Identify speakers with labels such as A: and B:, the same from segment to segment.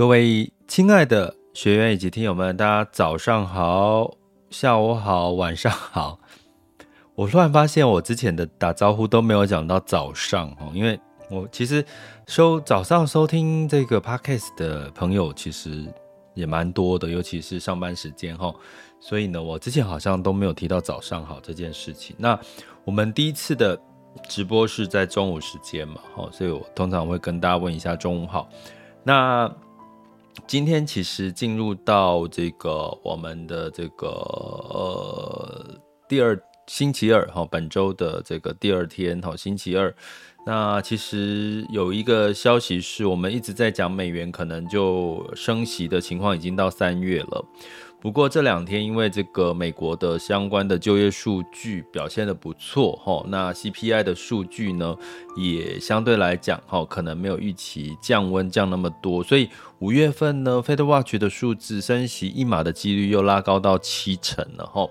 A: 各位亲爱的学员以及听友们，大家早上好、下午好、晚上好。我突然发现，我之前的打招呼都没有讲到早上哦，因为我其实收早上收听这个 podcast 的朋友其实也蛮多的，尤其是上班时间哈，所以呢，我之前好像都没有提到早上好这件事情。那我们第一次的直播是在中午时间嘛，哈，所以我通常会跟大家问一下中午好。那今天其实进入到这个我们的这个呃第二星期二哈，本周的这个第二天哈，星期二。那其实有一个消息是我们一直在讲美元可能就升息的情况已经到三月了。不过这两天因为这个美国的相关的就业数据表现得不错哈，那 CPI 的数据呢也相对来讲哈，可能没有预期降温降那么多，所以五月份呢 FedWatch 的数字升息一码的几率又拉高到七成了哈。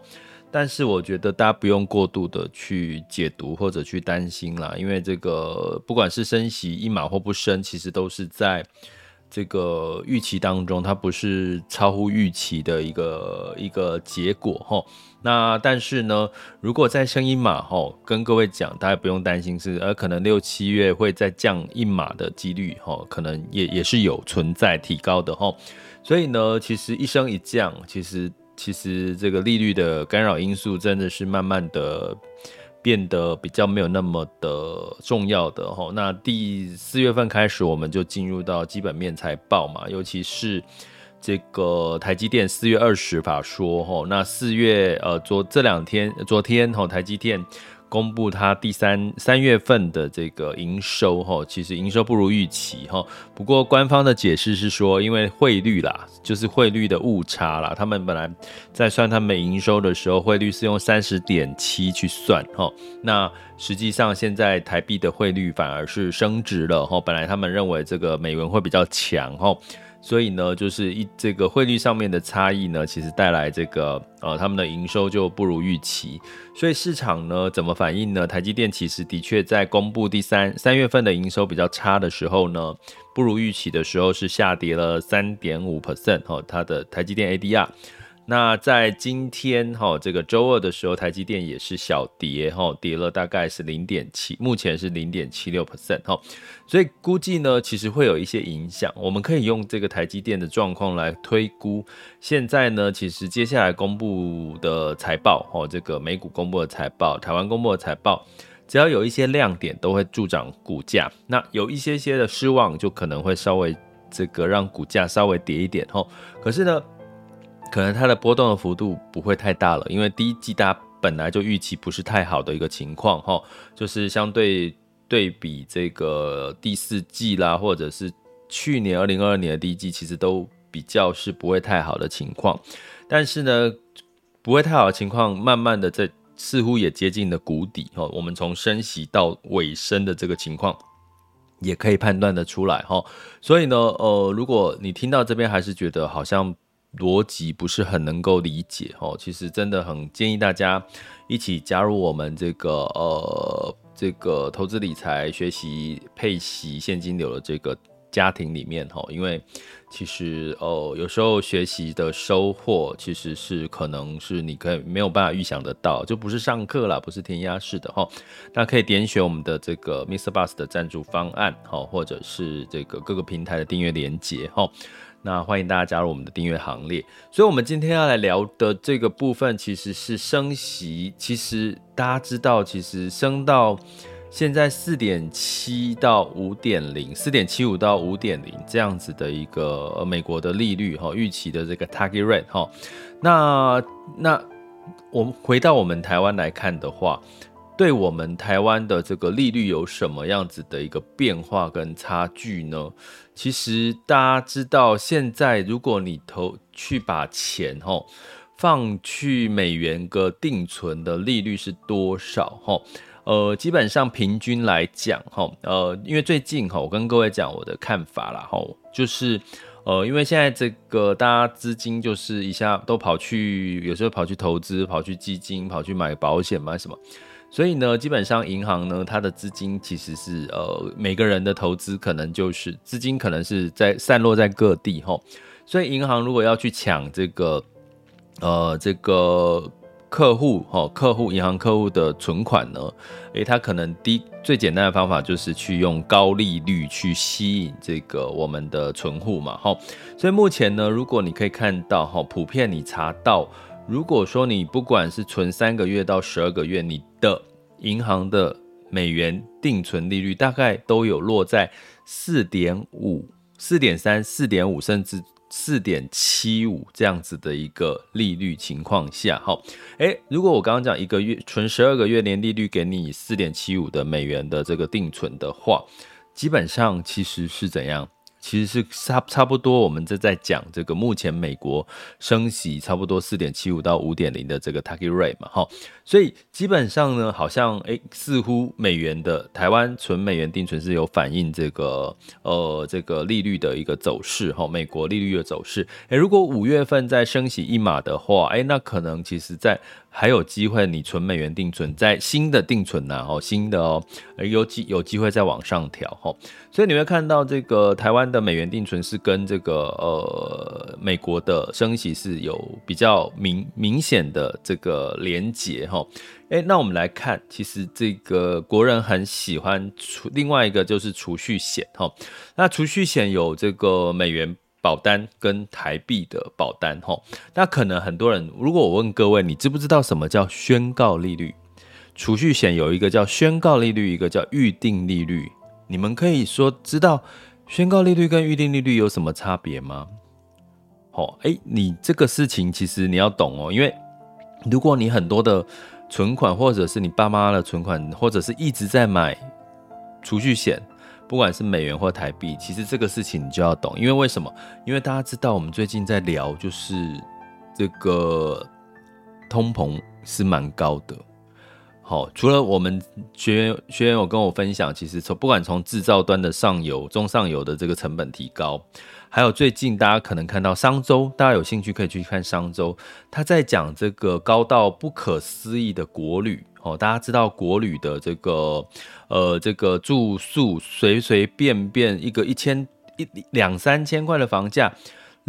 A: 但是我觉得大家不用过度的去解读或者去担心啦，因为这个不管是升息一码或不升，其实都是在。这个预期当中，它不是超乎预期的一个一个结果哈。那但是呢，如果再升一码哈，跟各位讲，大家不用担心是，而可能六七月会再降一码的几率哈，可能也也是有存在提高的哈。所以呢，其实一升一降，其实其实这个利率的干扰因素真的是慢慢的。变得比较没有那么的重要的吼，那第四月份开始我们就进入到基本面财报嘛，尤其是这个台积电四月二十法说吼，那四月呃昨这两天昨天吼台积电。公布它第三三月份的这个营收哈，其实营收不如预期哈。不过官方的解释是说，因为汇率啦，就是汇率的误差啦。他们本来在算他们营收的时候，汇率是用三十点七去算哈。那实际上现在台币的汇率反而是升值了哈。本来他们认为这个美元会比较强哈。所以呢，就是一这个汇率上面的差异呢，其实带来这个呃他们的营收就不如预期。所以市场呢怎么反应呢？台积电其实的确在公布第三三月份的营收比较差的时候呢，不如预期的时候是下跌了三点五 percent 哦，它的台积电 ADR。那在今天哈，这个周二的时候，台积电也是小跌哈，跌了大概是零点七，目前是零点七六 percent 哈，所以估计呢，其实会有一些影响。我们可以用这个台积电的状况来推估，现在呢，其实接下来公布的财报哈，这个美股公布的财报，台湾公布的财报，只要有一些亮点，都会助长股价。那有一些些的失望，就可能会稍微这个让股价稍微跌一点哈。可是呢，可能它的波动的幅度不会太大了，因为第一季大家本来就预期不是太好的一个情况哈，就是相对对比这个第四季啦，或者是去年二零二二年的第一季，其实都比较是不会太好的情况。但是呢，不会太好的情况，慢慢的在似乎也接近了谷底哈。我们从升息到尾声的这个情况，也可以判断得出来哈。所以呢，呃，如果你听到这边还是觉得好像。逻辑不是很能够理解哦，其实真的很建议大家一起加入我们这个呃这个投资理财学习配息现金流的这个家庭里面哈，因为其实哦有时候学习的收获其实是可能是你可以没有办法预想得到，就不是上课啦，不是填鸭式的哈，那可以点选我们的这个 Mr. Bus 的赞助方案哈，或者是这个各个平台的订阅连接哈。那欢迎大家加入我们的订阅行列。所以，我们今天要来聊的这个部分，其实是升息。其实大家知道，其实升到现在四点七到五点零，四点七五到五点零这样子的一个美国的利率哈，预期的这个 target rate 哈。那那我们回到我们台湾来看的话，对我们台湾的这个利率有什么样子的一个变化跟差距呢？其实大家知道，现在如果你投去把钱哈放去美元个定存的利率是多少哈？呃，基本上平均来讲哈，呃，因为最近哈，我跟各位讲我的看法啦哈，就是。呃，因为现在这个大家资金就是一下都跑去，有时候跑去投资，跑去基金，跑去买保险，买什么，所以呢，基本上银行呢，它的资金其实是呃，每个人的投资可能就是资金可能是在散落在各地哈，所以银行如果要去抢这个，呃，这个。客户哈，客户银行客户的存款呢？诶，他可能第一最简单的方法就是去用高利率去吸引这个我们的存户嘛，哈。所以目前呢，如果你可以看到哈，普遍你查到，如果说你不管是存三个月到十二个月，你的银行的美元定存利率大概都有落在四点五、四点三、四点五，甚至。四点七五这样子的一个利率情况下，哈，诶，如果我刚刚讲一个月存十二个月年利率给你四点七五的美元的这个定存的话，基本上其实是怎样？其实是差差不多，我们这在讲这个目前美国升息差不多四点七五到五点零的这个 target rate 嘛，哈，所以基本上呢，好像诶，似乎美元的台湾存美元定存是有反映这个呃这个利率的一个走势，哈，美国利率的走势，诶，如果五月份再升息一码的话，诶，那可能其实在。还有机会，你存美元定存在新的定存呐，哦，新的哦，有机有机会再往上调哈，所以你会看到这个台湾的美元定存是跟这个呃美国的升息是有比较明明显的这个连结哈，哎，那我们来看，其实这个国人很喜欢储，另外一个就是储蓄险哈，那储蓄险有这个美元。保单跟台币的保单，吼，那可能很多人，如果我问各位，你知不知道什么叫宣告利率？储蓄险有一个叫宣告利率，一个叫预定利率。你们可以说知道宣告利率跟预定利率有什么差别吗？好，哎，你这个事情其实你要懂哦，因为如果你很多的存款，或者是你爸妈的存款，或者是一直在买储蓄险。不管是美元或台币，其实这个事情你就要懂，因为为什么？因为大家知道，我们最近在聊，就是这个通膨是蛮高的。好，除了我们学员学员有跟我分享，其实从不管从制造端的上游、中上游的这个成本提高，还有最近大家可能看到商周，大家有兴趣可以去看商周，他在讲这个高到不可思议的国旅。哦，大家知道国旅的这个，呃，这个住宿随随便便一个一千一两三千块的房价，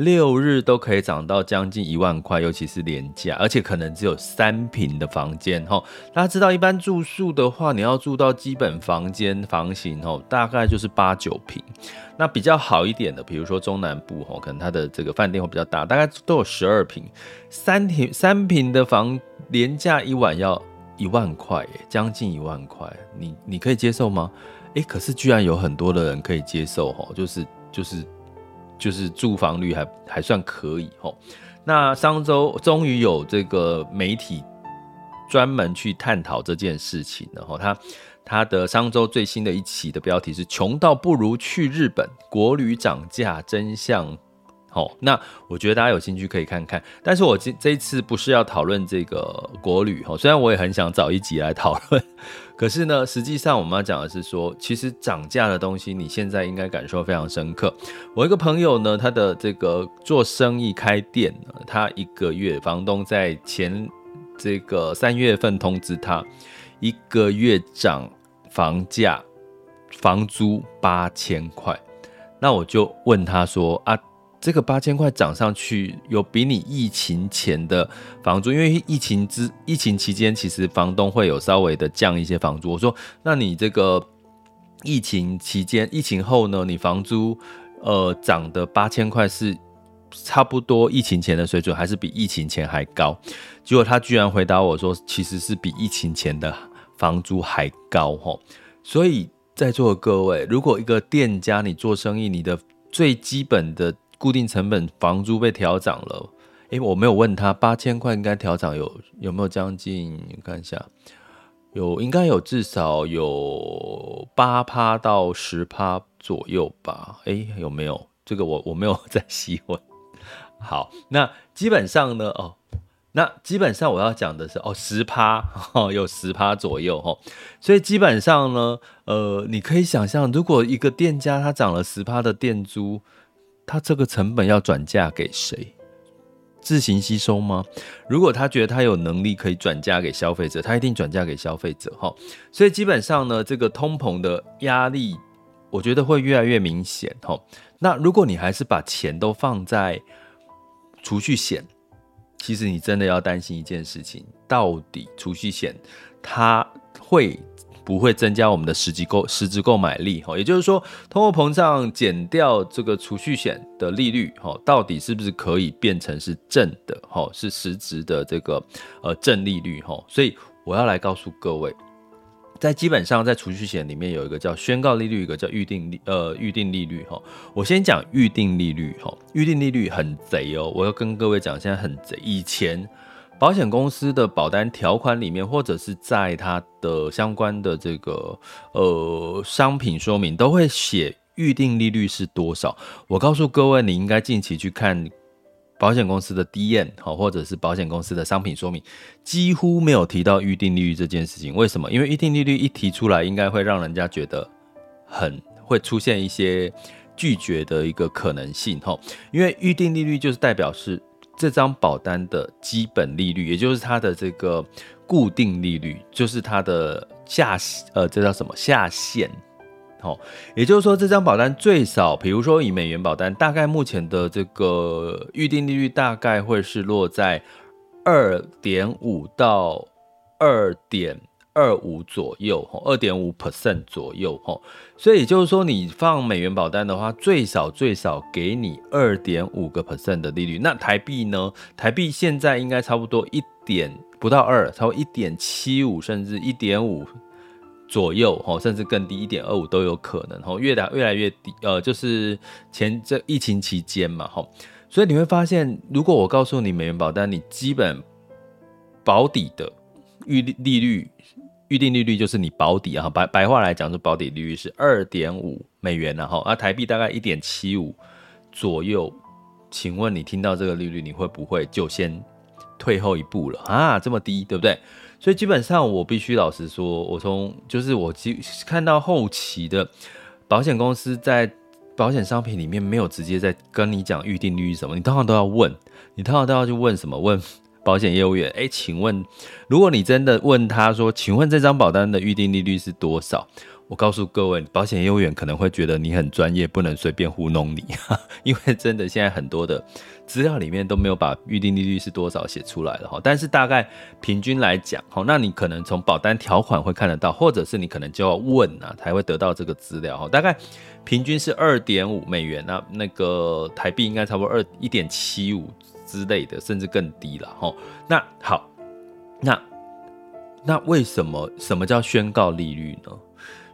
A: 六日都可以涨到将近一万块，尤其是廉价，而且可能只有三平的房间。哈，大家知道一般住宿的话，你要住到基本房间房型，哦，大概就是八九平。那比较好一点的，比如说中南部，哦，可能它的这个饭店会比较大，大概都有十二平。三平三平的房廉价一晚要。一万块，将近一万块，你你可以接受吗？诶，可是居然有很多的人可以接受吼，就是就是就是住房率还还算可以吼。那上周终于有这个媒体专门去探讨这件事情然后，他他的上周最新的一期的标题是“穷到不如去日本，国旅涨价真相”。好，那我觉得大家有兴趣可以看看，但是我这这一次不是要讨论这个国旅哈，虽然我也很想找一集来讨论，可是呢，实际上我们要讲的是说，其实涨价的东西，你现在应该感受非常深刻。我一个朋友呢，他的这个做生意开店，他一个月房东在前这个三月份通知他，一个月涨房价房租八千块，那我就问他说啊。这个八千块涨上去，有比你疫情前的房租，因为疫情之疫情期间，其实房东会有稍微的降一些房租。我说，那你这个疫情期间、疫情后呢？你房租呃涨的八千块是差不多疫情前的水准，还是比疫情前还高？结果他居然回答我说，其实是比疫情前的房租还高吼。所以在座的各位，如果一个店家你做生意，你的最基本的固定成本房租被调涨了，诶，我没有问他八千块应该调涨有有没有将近？你看一下，有应该有至少有八趴到十趴左右吧？哎，有没有？这个我我没有在细问。好，那基本上呢，哦。那基本上我要讲的是哦，十趴哦，有十趴左右哦，所以基本上呢，呃，你可以想象，如果一个店家他涨了十趴的店租，他这个成本要转嫁给谁？自行吸收吗？如果他觉得他有能力可以转嫁给消费者，他一定转嫁给消费者哈。所以基本上呢，这个通膨的压力，我觉得会越来越明显哈。那如果你还是把钱都放在储蓄险，其实你真的要担心一件事情，到底储蓄险它会不会增加我们的实际购实质购买力？哈，也就是说，通货膨胀减掉这个储蓄险的利率，哈，到底是不是可以变成是正的？哈，是实质的这个呃正利率？哈，所以我要来告诉各位。在基本上，在储蓄险里面有一个叫宣告利率，一个叫预定利呃预定利率哈。我先讲预定利率哈，预定利率很贼哦，我要跟各位讲，现在很贼。以前保险公司的保单条款里面，或者是在它的相关的这个呃商品说明，都会写预定利率是多少。我告诉各位，你应该近期去看。保险公司的 DM 好，或者是保险公司的商品说明，几乎没有提到预定利率这件事情。为什么？因为预定利率一提出来，应该会让人家觉得很会出现一些拒绝的一个可能性哈。因为预定利率就是代表是这张保单的基本利率，也就是它的这个固定利率，就是它的下呃，这叫什么下限？好，也就是说，这张保单最少，比如说以美元保单，大概目前的这个预定利率大概会是落在二点五到二点二五左右，二点五 percent 左右，哈。所以也就是说，你放美元保单的话，最少最少给你二点五个 percent 的利率。那台币呢？台币现在应该差不多一点不到二，超过一点七五，甚至一点五。左右哈，甚至更低一点二五都有可能哈，越来越来越低，呃，就是前这疫情期间嘛哈，所以你会发现，如果我告诉你美元保单，你基本保底的预利率预定利率就是你保底啊，白白话来讲，就保底利率是二点五美元然后啊，台币大概一点七五左右，请问你听到这个利率，你会不会就先退后一步了啊？这么低，对不对？所以基本上，我必须老实说，我从就是我看到后期的保险公司在保险商品里面没有直接在跟你讲预定利率什么，你通常都要问，你通常都要去问什么？问保险业务员，哎，请问，如果你真的问他说，请问这张保单的预定利率是多少？我告诉各位，保险业务员可能会觉得你很专业，不能随便糊弄你，因为真的现在很多的资料里面都没有把预定利率是多少写出来了哈。但是大概平均来讲，哈，那你可能从保单条款会看得到，或者是你可能就要问啊，才会得到这个资料哈。大概平均是二点五美元，那那个台币应该差不多二一点七五之类的，甚至更低了哈。那好，那那为什么什么叫宣告利率呢？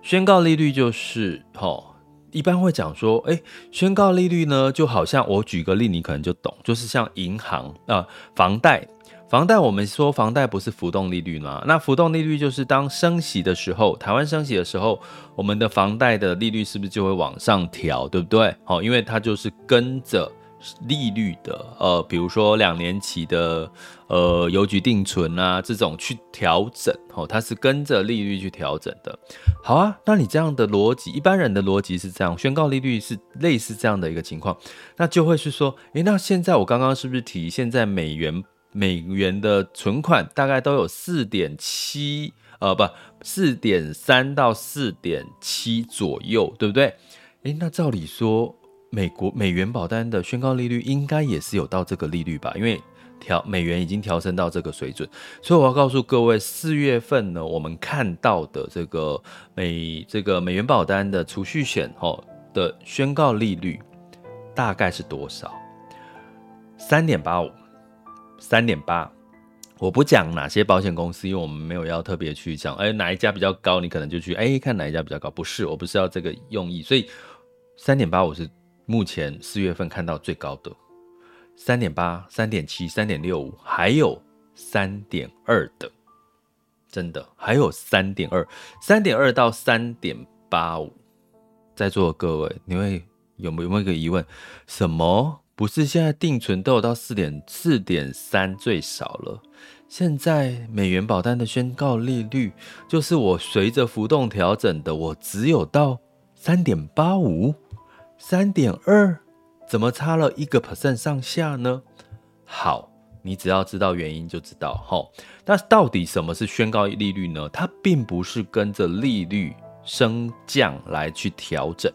A: 宣告利率就是，齁，一般会讲说，诶，宣告利率呢，就好像我举个例，你可能就懂，就是像银行啊，房贷，房贷，我们说房贷不是浮动利率吗？那浮动利率就是当升息的时候，台湾升息的时候，我们的房贷的利率是不是就会往上调，对不对？好，因为它就是跟着。利率的，呃，比如说两年期的，呃，邮局定存啊，这种去调整，哦，它是跟着利率去调整的。好啊，那你这样的逻辑，一般人的逻辑是这样，宣告利率是类似这样的一个情况，那就会是说，诶，那现在我刚刚是不是提，现在美元美元的存款大概都有四点七，呃，不，四点三到四点七左右，对不对？诶，那照理说。美国美元保单的宣告利率应该也是有到这个利率吧？因为调美元已经调升到这个水准，所以我要告诉各位，四月份呢，我们看到的这个美这个美元保单的储蓄险哦的宣告利率大概是多少？三点八五，三点八。我不讲哪些保险公司，因为我们没有要特别去讲，哎，哪一家比较高，你可能就去哎看哪一家比较高。不是，我不是要这个用意，所以三点八五是。目前四月份看到最高的三点八、三点七、三点六五，还有三点二的，真的还有三点二，三点二到三点八五，在座的各位，你会有没有没有一个疑问？什么？不是现在定存都有到四点四点三最少了？现在美元保单的宣告利率，就是我随着浮动调整的，我只有到三点八五、三点二，怎么差了一个 percent 上下呢？好，你只要知道原因就知道。齁，那到底什么是宣告利率呢？它并不是跟着利率升降来去调整。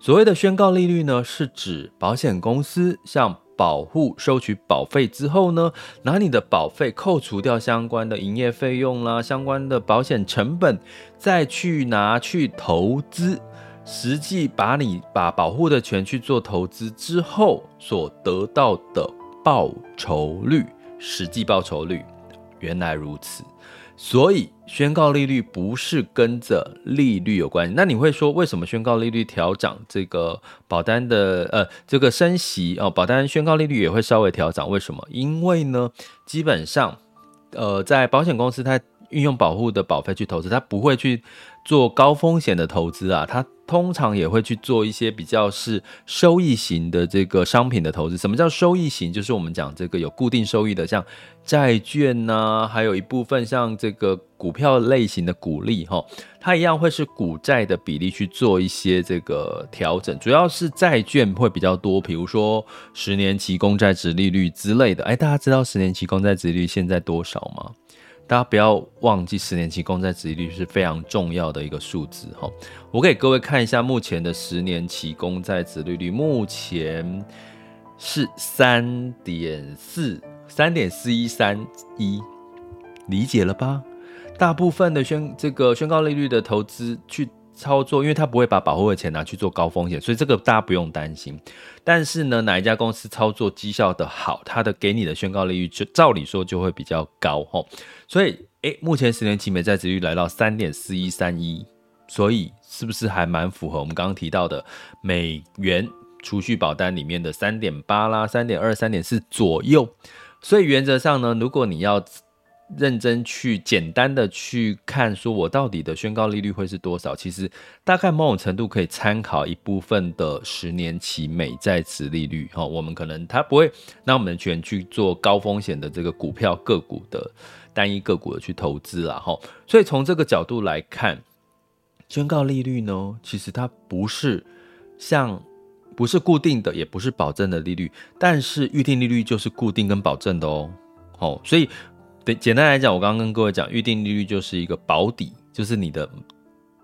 A: 所谓的宣告利率呢，是指保险公司向保户收取保费之后呢，拿你的保费扣除掉相关的营业费用啦，相关的保险成本，再去拿去投资，实际把你把保护的钱去做投资之后所得到的报酬率，实际报酬率，原来如此。所以宣告利率不是跟着利率有关系。那你会说，为什么宣告利率调涨，这个保单的呃这个升息哦，保单宣告利率也会稍微调涨？为什么？因为呢，基本上呃在保险公司它运用保护的保费去投资，它不会去做高风险的投资啊，它。通常也会去做一些比较是收益型的这个商品的投资。什么叫收益型？就是我们讲这个有固定收益的，像债券呐、还有一部分像这个股票类型的股利哈，它一样会是股债的比例去做一些这个调整。主要是债券会比较多，比如说十年期公债殖利率之类的。哎，大家知道十年期公债殖利率现在多少吗？大家不要忘记，十年期公债殖利率是非常重要的一个数字哈。我给各位看一下目前的十年期公债殖利率，目前是三点四三点四一三一，理解了吧？大部分的宣这个宣告利率的投资去操作，因为他不会把保护的钱拿去做高风险，所以这个大家不用担心。但是呢，哪一家公司操作绩效的好，它的给你的宣告利率就照理说就会比较高齁。所以，诶，目前十年期美债殖率来到三点四一三一，所以是不是还蛮符合我们刚刚提到的美元储蓄保单里面的三点八啦、三点二、三点四左右？所以原则上呢，如果你要认真去简单的去看，说我到底的宣告利率会是多少？其实大概某种程度可以参考一部分的十年期美债殖利率。哈，我们可能它不会让我们全去做高风险的这个股票个股的单一个股的去投资啦。哈，所以从这个角度来看，宣告利率呢，其实它不是像不是固定的，也不是保证的利率，但是预定利率就是固定跟保证的哦。好，所以。对，简单来讲，我刚刚跟各位讲，预定利率就是一个保底，就是你的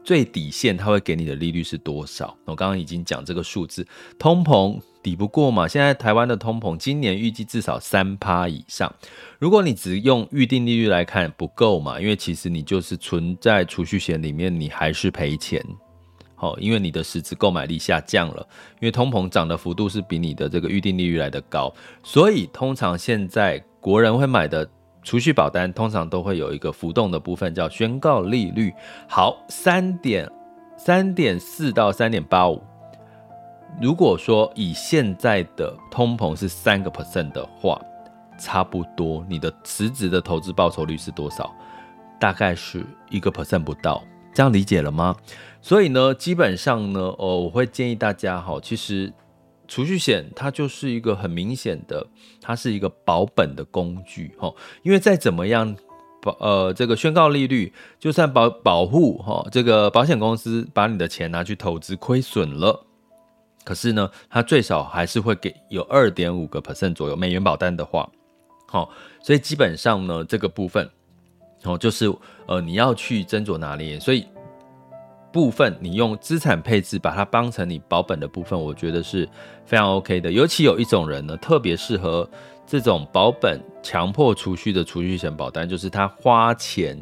A: 最底线，它会给你的利率是多少？我刚刚已经讲这个数字，通膨抵不过嘛。现在台湾的通膨，今年预计至少三趴以上。如果你只用预定利率来看，不够嘛，因为其实你就是存在储蓄险里面，你还是赔钱。好，因为你的实质购买力下降了，因为通膨涨的幅度是比你的这个预定利率来得高，所以通常现在国人会买的。储蓄保单通常都会有一个浮动的部分，叫宣告利率。好，三点三点四到三点八五。如果说以现在的通膨是三个 percent 的话，差不多你的实质的投资报酬率是多少？大概是一个 percent 不到。这样理解了吗？所以呢，基本上呢，哦，我会建议大家哈，其实。储蓄险它就是一个很明显的，它是一个保本的工具哈，因为再怎么样保呃这个宣告利率，就算保保护哈这个保险公司把你的钱拿去投资亏损了，可是呢，它最少还是会给有二点五个 percent 左右美元保单的话，好，所以基本上呢这个部分哦就是呃你要去斟酌拿捏，所以。部分你用资产配置把它当成你保本的部分，我觉得是非常 OK 的。尤其有一种人呢，特别适合这种保本强迫储蓄的储蓄险保单，就是他花钱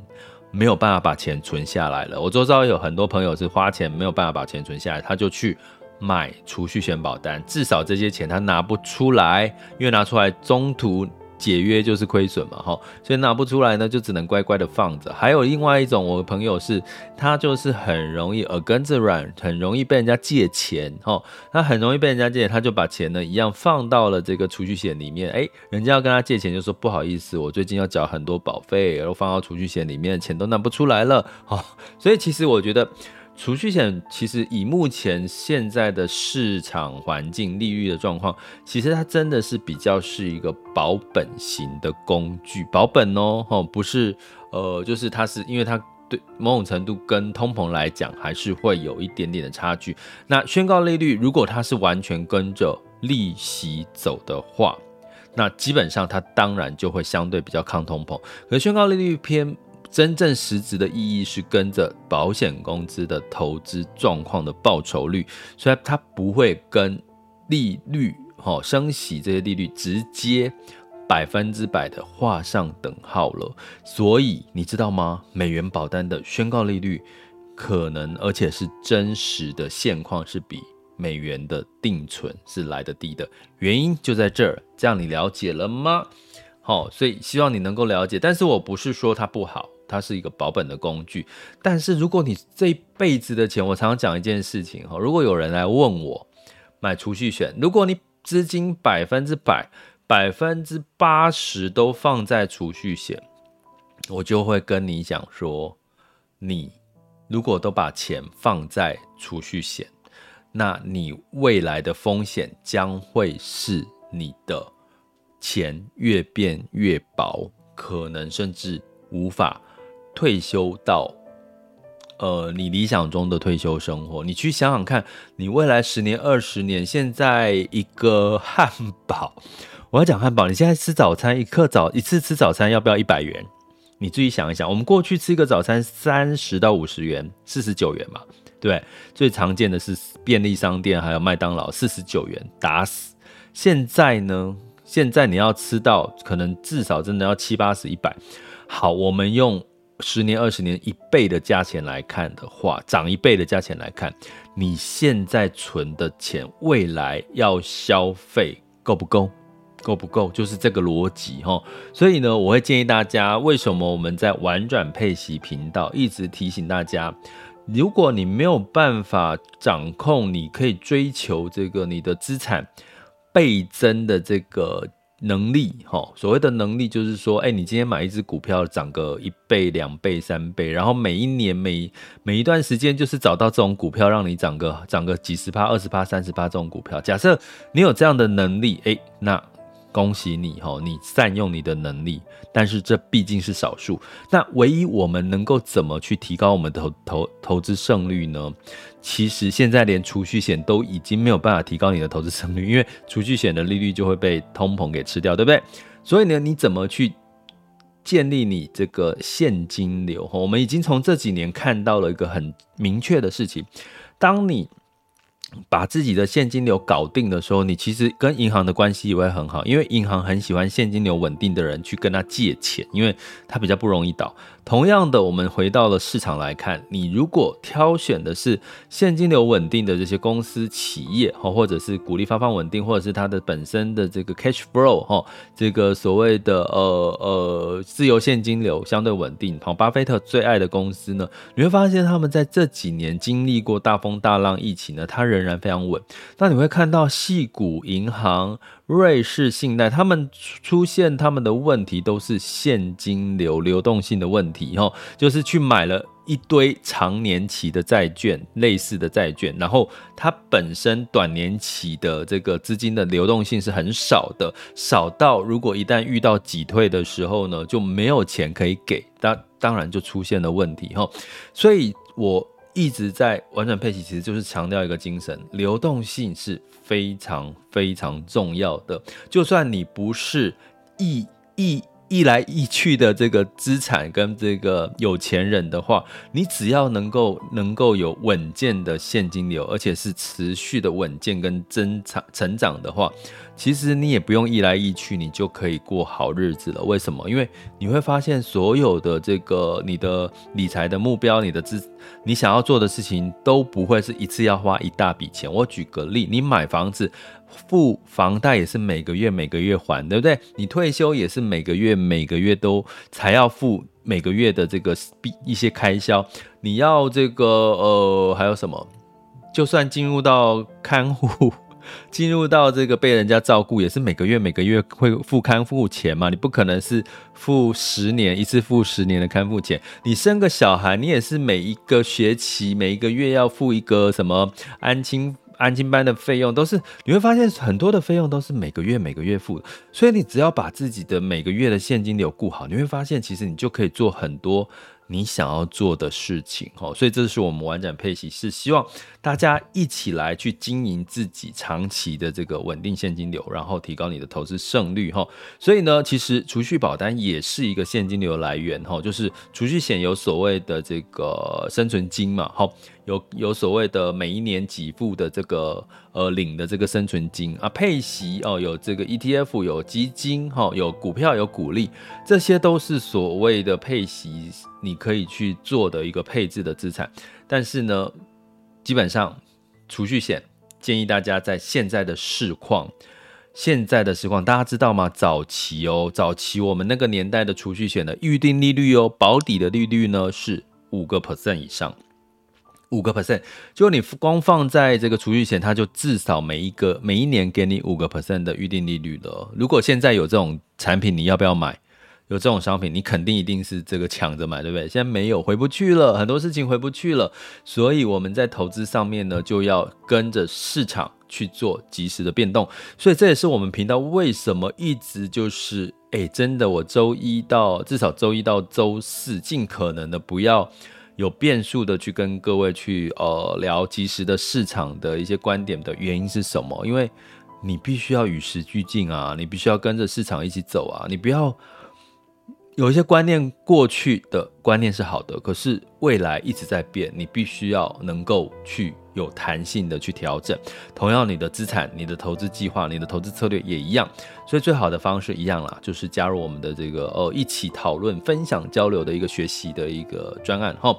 A: 没有办法把钱存下来了。我周遭有很多朋友是花钱没有办法把钱存下来，他就去买储蓄险保单，至少这些钱他拿不出来，因为拿出来中途解约就是亏损嘛，哈，所以拿不出来呢，就只能乖乖的放着。还有另外一种，我朋友是，他就是很容易耳根子软，很容易被人家借钱，哈，他很容易被人家借，他就把钱呢一样放到了这个储蓄险里面，哎，人家要跟他借钱，就说不好意思，我最近要缴很多保费，然后放到储蓄险里面，钱都拿不出来了，哈，所以其实我觉得。储蓄险其实以目前现在的市场环境、利率的状况，其实它真的是比较是一个保本型的工具，保本哦，吼，不是，呃，就是它是因为它对某种程度跟通膨来讲，还是会有一点点的差距。那宣告利率如果它是完全跟着利息走的话，那基本上它当然就会相对比较抗通膨。可是宣告利率偏。真正实质的意义是跟着保险公司的投资状况的报酬率，所以它不会跟利率、哈升息这些利率直接百分之百的画上等号了。所以你知道吗？美元保单的宣告利率可能，而且是真实的现况是比美元的定存是来得低的，原因就在这儿。这样你了解了吗？好，所以希望你能够了解。但是我不是说它不好。它是一个保本的工具，但是如果你这一辈子的钱，我常常讲一件事情哈，如果有人来问我买储蓄险，如果你资金百分之百、百分之八十都放在储蓄险，我就会跟你讲说，你如果都把钱放在储蓄险，那你未来的风险将会是你的钱越变越薄，可能甚至无法。退休到，呃，你理想中的退休生活，你去想想看，你未来十年、二十年，现在一个汉堡，我要讲汉堡，你现在吃早餐一客早一次吃早餐要不要一百元？你自己想一想，我们过去吃一个早餐三十到五十元，四十九元嘛，对，最常见的是便利商店还有麦当劳，四十九元打死。现在呢？现在你要吃到可能至少真的要七八十、一百。好，我们用。十年、二十年一倍的价钱来看的话，涨一倍的价钱来看，你现在存的钱，未来要消费够不够？够不够？就是这个逻辑哈。所以呢，我会建议大家，为什么我们在玩转配息频道一直提醒大家，如果你没有办法掌控，你可以追求这个你的资产倍增的这个。能力，哈，所谓的能力就是说，哎，你今天买一只股票涨个一倍、两倍、三倍，然后每一年、每每一段时间，就是找到这种股票，让你涨个涨个几十趴、二十趴、三十趴这种股票。假设你有这样的能力，哎，那。恭喜你哈，你善用你的能力，但是这毕竟是少数。那唯一我们能够怎么去提高我们的投投投资胜率呢？其实现在连储蓄险都已经没有办法提高你的投资胜率，因为储蓄险的利率就会被通膨给吃掉，对不对？所以呢，你怎么去建立你这个现金流？我们已经从这几年看到了一个很明确的事情，当你。把自己的现金流搞定的时候，你其实跟银行的关系也会很好，因为银行很喜欢现金流稳定的人去跟他借钱，因为他比较不容易倒。同样的，我们回到了市场来看，你如果挑选的是现金流稳定的这些公司企业，哈，或者是股利发放稳定，或者是它的本身的这个 cash flow，哈，这个所谓的呃呃自由现金流相对稳定，好，巴菲特最爱的公司呢，你会发现他们在这几年经历过大风大浪疫情呢，它仍然非常稳。那你会看到矽谷银行。瑞士信贷，他们出现他们的问题都是现金流流动性的问题，哈，就是去买了一堆长年期的债券，类似的债券，然后它本身短年期的这个资金的流动性是很少的，少到如果一旦遇到挤退的时候呢，就没有钱可以给，当当然就出现了问题，哈，所以我。一直在玩转佩奇，其实就是强调一个精神：流动性是非常非常重要的。就算你不是一一一来一去的这个资产跟这个有钱人的话，你只要能够能够有稳健的现金流，而且是持续的稳健跟增长成长的话。其实你也不用一来一去，你就可以过好日子了。为什么？因为你会发现所有的这个你的理财的目标，你的资你想要做的事情都不会是一次要花一大笔钱。我举个例，你买房子付房贷也是每个月每个月还，对不对？你退休也是每个月每个月都才要付每个月的这个一些开销。你要这个呃还有什么？就算进入到看护。进入到这个被人家照顾，也是每个月每个月会付看护钱嘛？你不可能是付十年一次付十年的看护钱。你生个小孩，你也是每一个学期每一个月要付一个什么安亲安亲班的费用，都是你会发现很多的费用都是每个月每个月付。所以你只要把自己的每个月的现金流顾好，你会发现其实你就可以做很多。你想要做的事情，齁，所以这是我们玩转配息，是希望大家一起来去经营自己长期的这个稳定现金流，然后提高你的投资胜率，哈。所以呢，其实储蓄保单也是一个现金流来源，哈，就是储蓄险有所谓的这个生存金嘛，齁。有有所谓的每一年给付的这个呃领的这个生存金啊，配息哦，有这个 ETF，有基金哈，有股票，有股利，这些都是所谓的配息，你可以去做的一个配置的资产。但是呢，基本上储蓄险建议大家在现在的市况，现在的市况大家知道吗？早期哦，早期我们那个年代的储蓄险的预定利率哦，保底的利率呢是五个 percent 以上。五个 percent，就你光放在这个储蓄险，它就至少每一个每一年给你五个 percent 的预定利率了。如果现在有这种产品，你要不要买？有这种商品，你肯定一定是这个抢着买，对不对？现在没有，回不去了，很多事情回不去了。所以我们在投资上面呢，就要跟着市场去做及时的变动。所以这也是我们频道为什么一直就是，哎，真的，我周一到至少周一到周四，尽可能的不要。有变数的去跟各位去呃聊即时的市场的一些观点的原因是什么？因为你必须要与时俱进啊，你必须要跟着市场一起走啊，你不要。有一些观念，过去的观念是好的，可是未来一直在变，你必须要能够去有弹性的去调整。同样，你的资产、你的投资计划、你的投资策略也一样。所以，最好的方式一样啦，就是加入我们的这个呃一起讨论、分享、交流的一个学习的一个专案齁。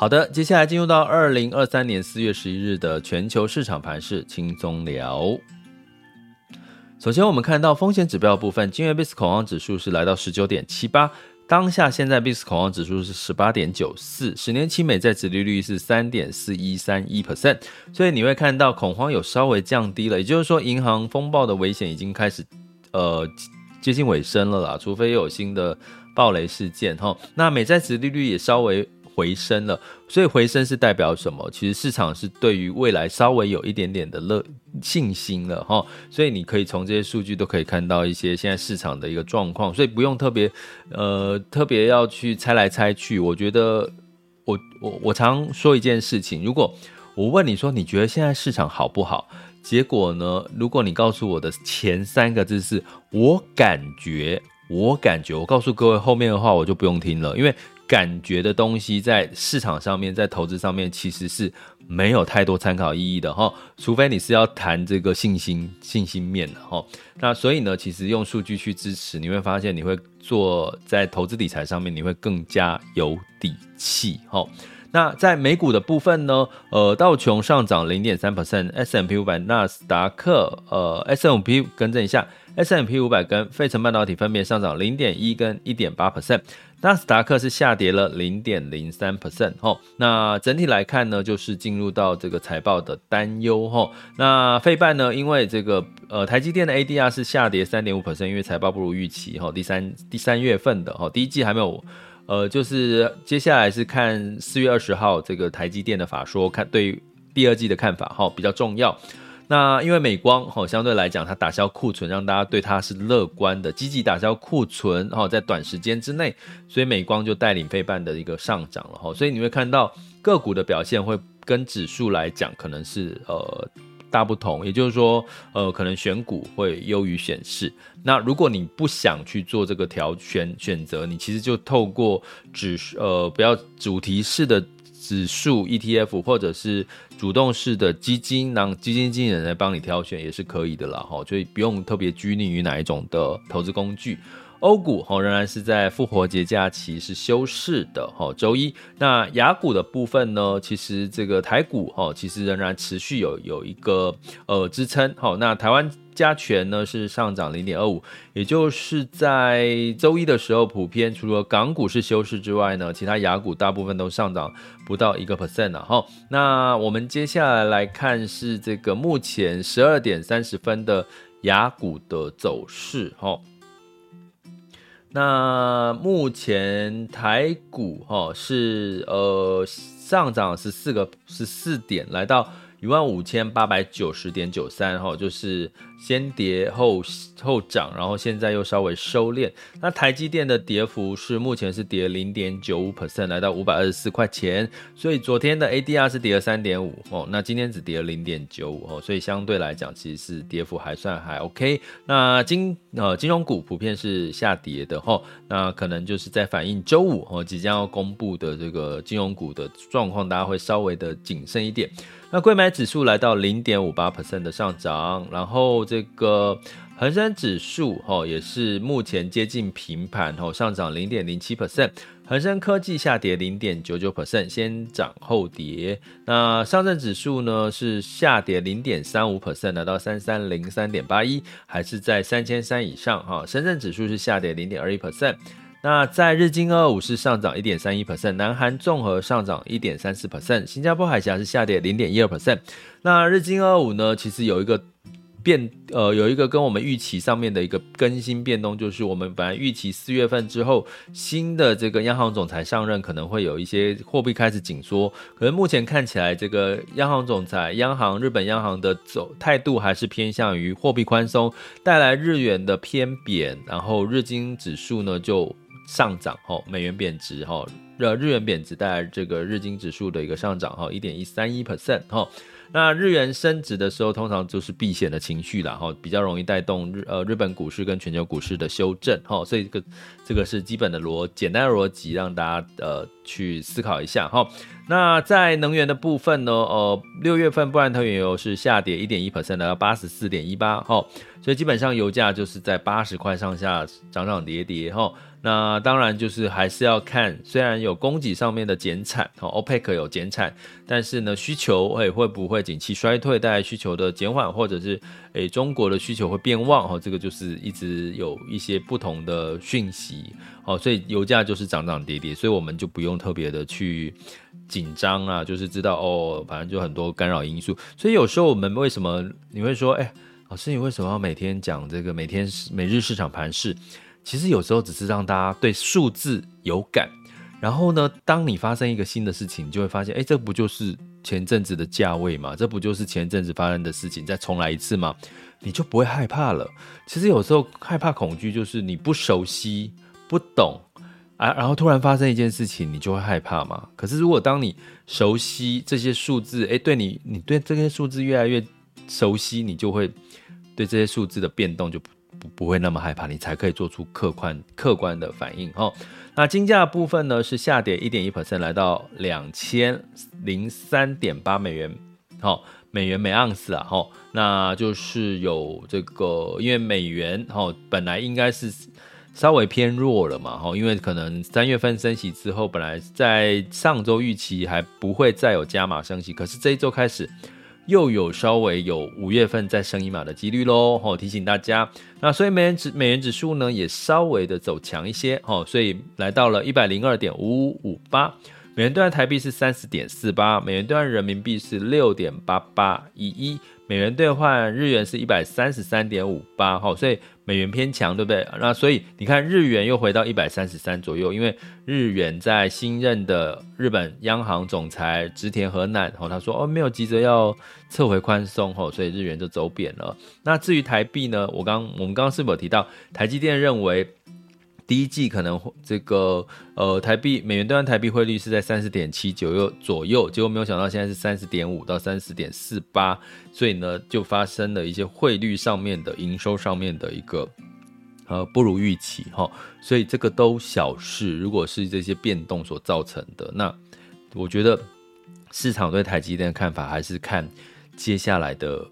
A: 好的，接下来进入到二零二三年四月十一日的全球市场盘势轻松聊。首先，我们看到风险指标的部分，今日 VIX 恐慌指数是来到十九点七八，当下现在 VIX 恐慌指数是十八点九四，十年期美债殖利率是三点四一三一 percent，所以你会看到恐慌有稍微降低了，也就是说，银行风暴的危险已经开始呃接近尾声了啦，除非有新的暴雷事件哈。那美债殖利率也稍微。回升了，所以回升是代表什么？其实市场是对于未来稍微有一点点的乐信心了哈，所以你可以从这些数据都可以看到一些现在市场的一个状况，所以不用特别呃特别要去猜来猜去。我觉得我我我常说一件事情，如果我问你说你觉得现在市场好不好？结果呢，如果你告诉我的前三个字是我感觉，我感觉，我告诉各位后面的话我就不用听了，因为。感觉的东西在市场上面，在投资上面其实是没有太多参考意义的哈，除非你是要谈这个信心信心面的哈。那所以呢，其实用数据去支持，你会发现你会做在投资理财上面，你会更加有底气哈。那在美股的部分呢，呃，道琼上涨零点三 percent，S&P 五百、纳斯达克呃 S&P 更正一下，S&P 五百跟费城半导体分别上涨零点一跟一点八 percent。纳斯达克是下跌了零点零三 percent 齁，那整体来看呢，就是进入到这个财报的担忧齁。那费半呢，因为这个呃台积电的 ADR 是下跌三点五 percent，因为财报不如预期齁。第三第三月份的齁，第一季还没有，呃，就是接下来是看四月二十号这个台积电的法说，看对第二季的看法齁比较重要。那因为美光哈相对来讲，它打消库存，让大家对它是乐观的，积极打消库存哈，在短时间之内，所以美光就带领费半的一个上涨了哈。所以你会看到个股的表现会跟指数来讲，可能是呃大不同，也就是说呃可能选股会优于选市。那如果你不想去做这个调选选择，你其实就透过指呃不要主题式的。指数 ETF 或者是主动式的基金，让基金经理人来帮你挑选也是可以的啦，哈，所以不用特别拘泥于哪一种的投资工具。欧股哈仍然是在复活节假期是休市的哈，周一。那雅股的部分呢，其实这个台股哈其实仍然持续有有一个呃支撑，好，那台湾。加权呢是上涨零点二五，也就是在周一的时候，普遍除了港股是休市之外呢，其他雅股大部分都上涨不到一个 percent 了哈。那我们接下来来看是这个目前十二点三十分的雅股的走势哈。那目前台股哈是呃上涨十四个十四点，来到。一万五千八百九十点九三，哈，就是先跌后后涨，然后现在又稍微收敛。那台积电的跌幅是目前是跌零点九五 percent，来到五百二十四块钱。所以昨天的 ADR 是跌了三点五，哦，那今天只跌了零点九五，哦，所以相对来讲其实是跌幅还算还 OK。那金呃金融股普遍是下跌的，哈，那可能就是在反映周五哦即将要公布的这个金融股的状况，大家会稍微的谨慎一点。那柜买指数来到零点五八 percent 的上涨，然后这个恒生指数哈也是目前接近平盘哈，上涨零点零七 percent。恒生科技下跌零点九九 percent，先涨后跌。那上证指数呢是下跌零点三五 percent，来到三三零三点八一，还是在三千三以上哈。深圳指数是下跌零点二一 percent。那在日经二五是上涨一点三一 percent，南韩综合上涨一点三四 percent，新加坡海峡是下跌零点一二 percent。那日经二五呢，其实有一个变，呃，有一个跟我们预期上面的一个更新变动，就是我们本来预期四月份之后新的这个央行总裁上任，可能会有一些货币开始紧缩，可是目前看起来，这个央行总裁、央行日本央行的走态度还是偏向于货币宽松，带来日元的偏贬，然后日经指数呢就。上涨哈，美元贬值哈，日日元贬值带来这个日经指数的一个上涨哈，一点一三一 percent 哈。那日元升值的时候，通常就是避险的情绪啦哈，比较容易带动日呃日本股市跟全球股市的修正哈。所以这个这个是基本的逻简单的逻辑，让大家呃去思考一下哈。那在能源的部分呢，呃六月份布兰特原油是下跌一点一 percent 来到八十四点一八哈，所以基本上油价就是在八十块上下涨涨跌跌哈。那当然就是还是要看，虽然有供给上面的减产，哦，OPEC 有减产，但是呢，需求会会不会景气衰退带来需求的减缓，或者是诶、中国的需求会变旺，哦，这个就是一直有一些不同的讯息，哦，所以油价就是涨涨跌跌，所以我们就不用特别的去紧张啊，就是知道哦，反正就很多干扰因素，所以有时候我们为什么你会说，哎、老师你为什么要每天讲这个每天每日市场盘势？其实有时候只是让大家对数字有感，然后呢，当你发生一个新的事情，你就会发现，哎，这不就是前阵子的价位吗？这不就是前阵子发生的事情，再重来一次吗？你就不会害怕了。其实有时候害怕恐惧就是你不熟悉、不懂啊，然后突然发生一件事情，你就会害怕嘛。可是如果当你熟悉这些数字，哎，对你，你对这些数字越来越熟悉，你就会对这些数字的变动就不。不会那么害怕，你才可以做出客观客观的反应哈。那金价部分呢是下跌一点一 percent，来到两千零三点八美元，好，美元每盎司啊，哈，那就是有这个，因为美元哈本来应该是稍微偏弱了嘛，哈，因为可能三月份升息之后，本来在上周预期还不会再有加码升息，可是这一周开始。又有稍微有五月份再升一码的几率喽，哦，提醒大家。那所以美元指美元指数呢也稍微的走强一些，哦，所以来到了一百零二点五五五八，美元兑换台币是三十点四八，美元兑换人民币是六点八八一一，美元兑换日元是一百三十三点五八，哈，所以。美元偏强，对不对？那所以你看日元又回到一百三十三左右，因为日元在新任的日本央行总裁植田和男哦，他说哦没有急着要撤回宽松哦，所以日元就走贬了。那至于台币呢？我刚我们刚刚是否提到台积电认为？第一季可能这个呃台币美元兑换台币汇率是在三十点七九右左右，结果没有想到现在是三十点五到三十点四八，所以呢就发生了一些汇率上面的营收上面的一个呃不如预期哈，所以这个都小事，如果是这些变动所造成的，那我觉得市场对台积电的看法还是看接下来的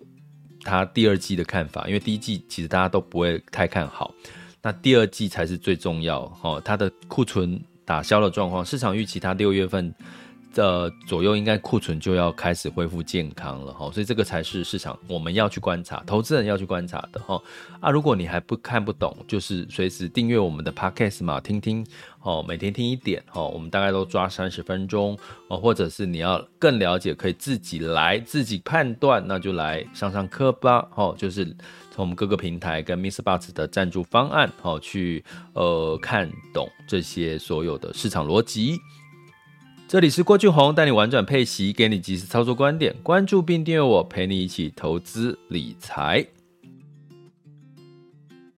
A: 它第二季的看法，因为第一季其实大家都不会太看好。那第二季才是最重要，哦，它的库存打消的状况，市场预期它六月份的左右应该库存就要开始恢复健康了，哈，所以这个才是市场我们要去观察，投资人要去观察的，哈啊，如果你还不看不懂，就是随时订阅我们的 Podcast 嘛，听听，哦，每天听一点，哦，我们大概都抓三十分钟，哦，或者是你要更了解，可以自己来自己判断，那就来上上课吧，哦，就是。我们各个平台跟 Miss Box 的赞助方案，好去呃看懂这些所有的市场逻辑。这里是郭俊宏带你玩转配息，给你及时操作观点。关注并订阅我，陪你一起投资理财。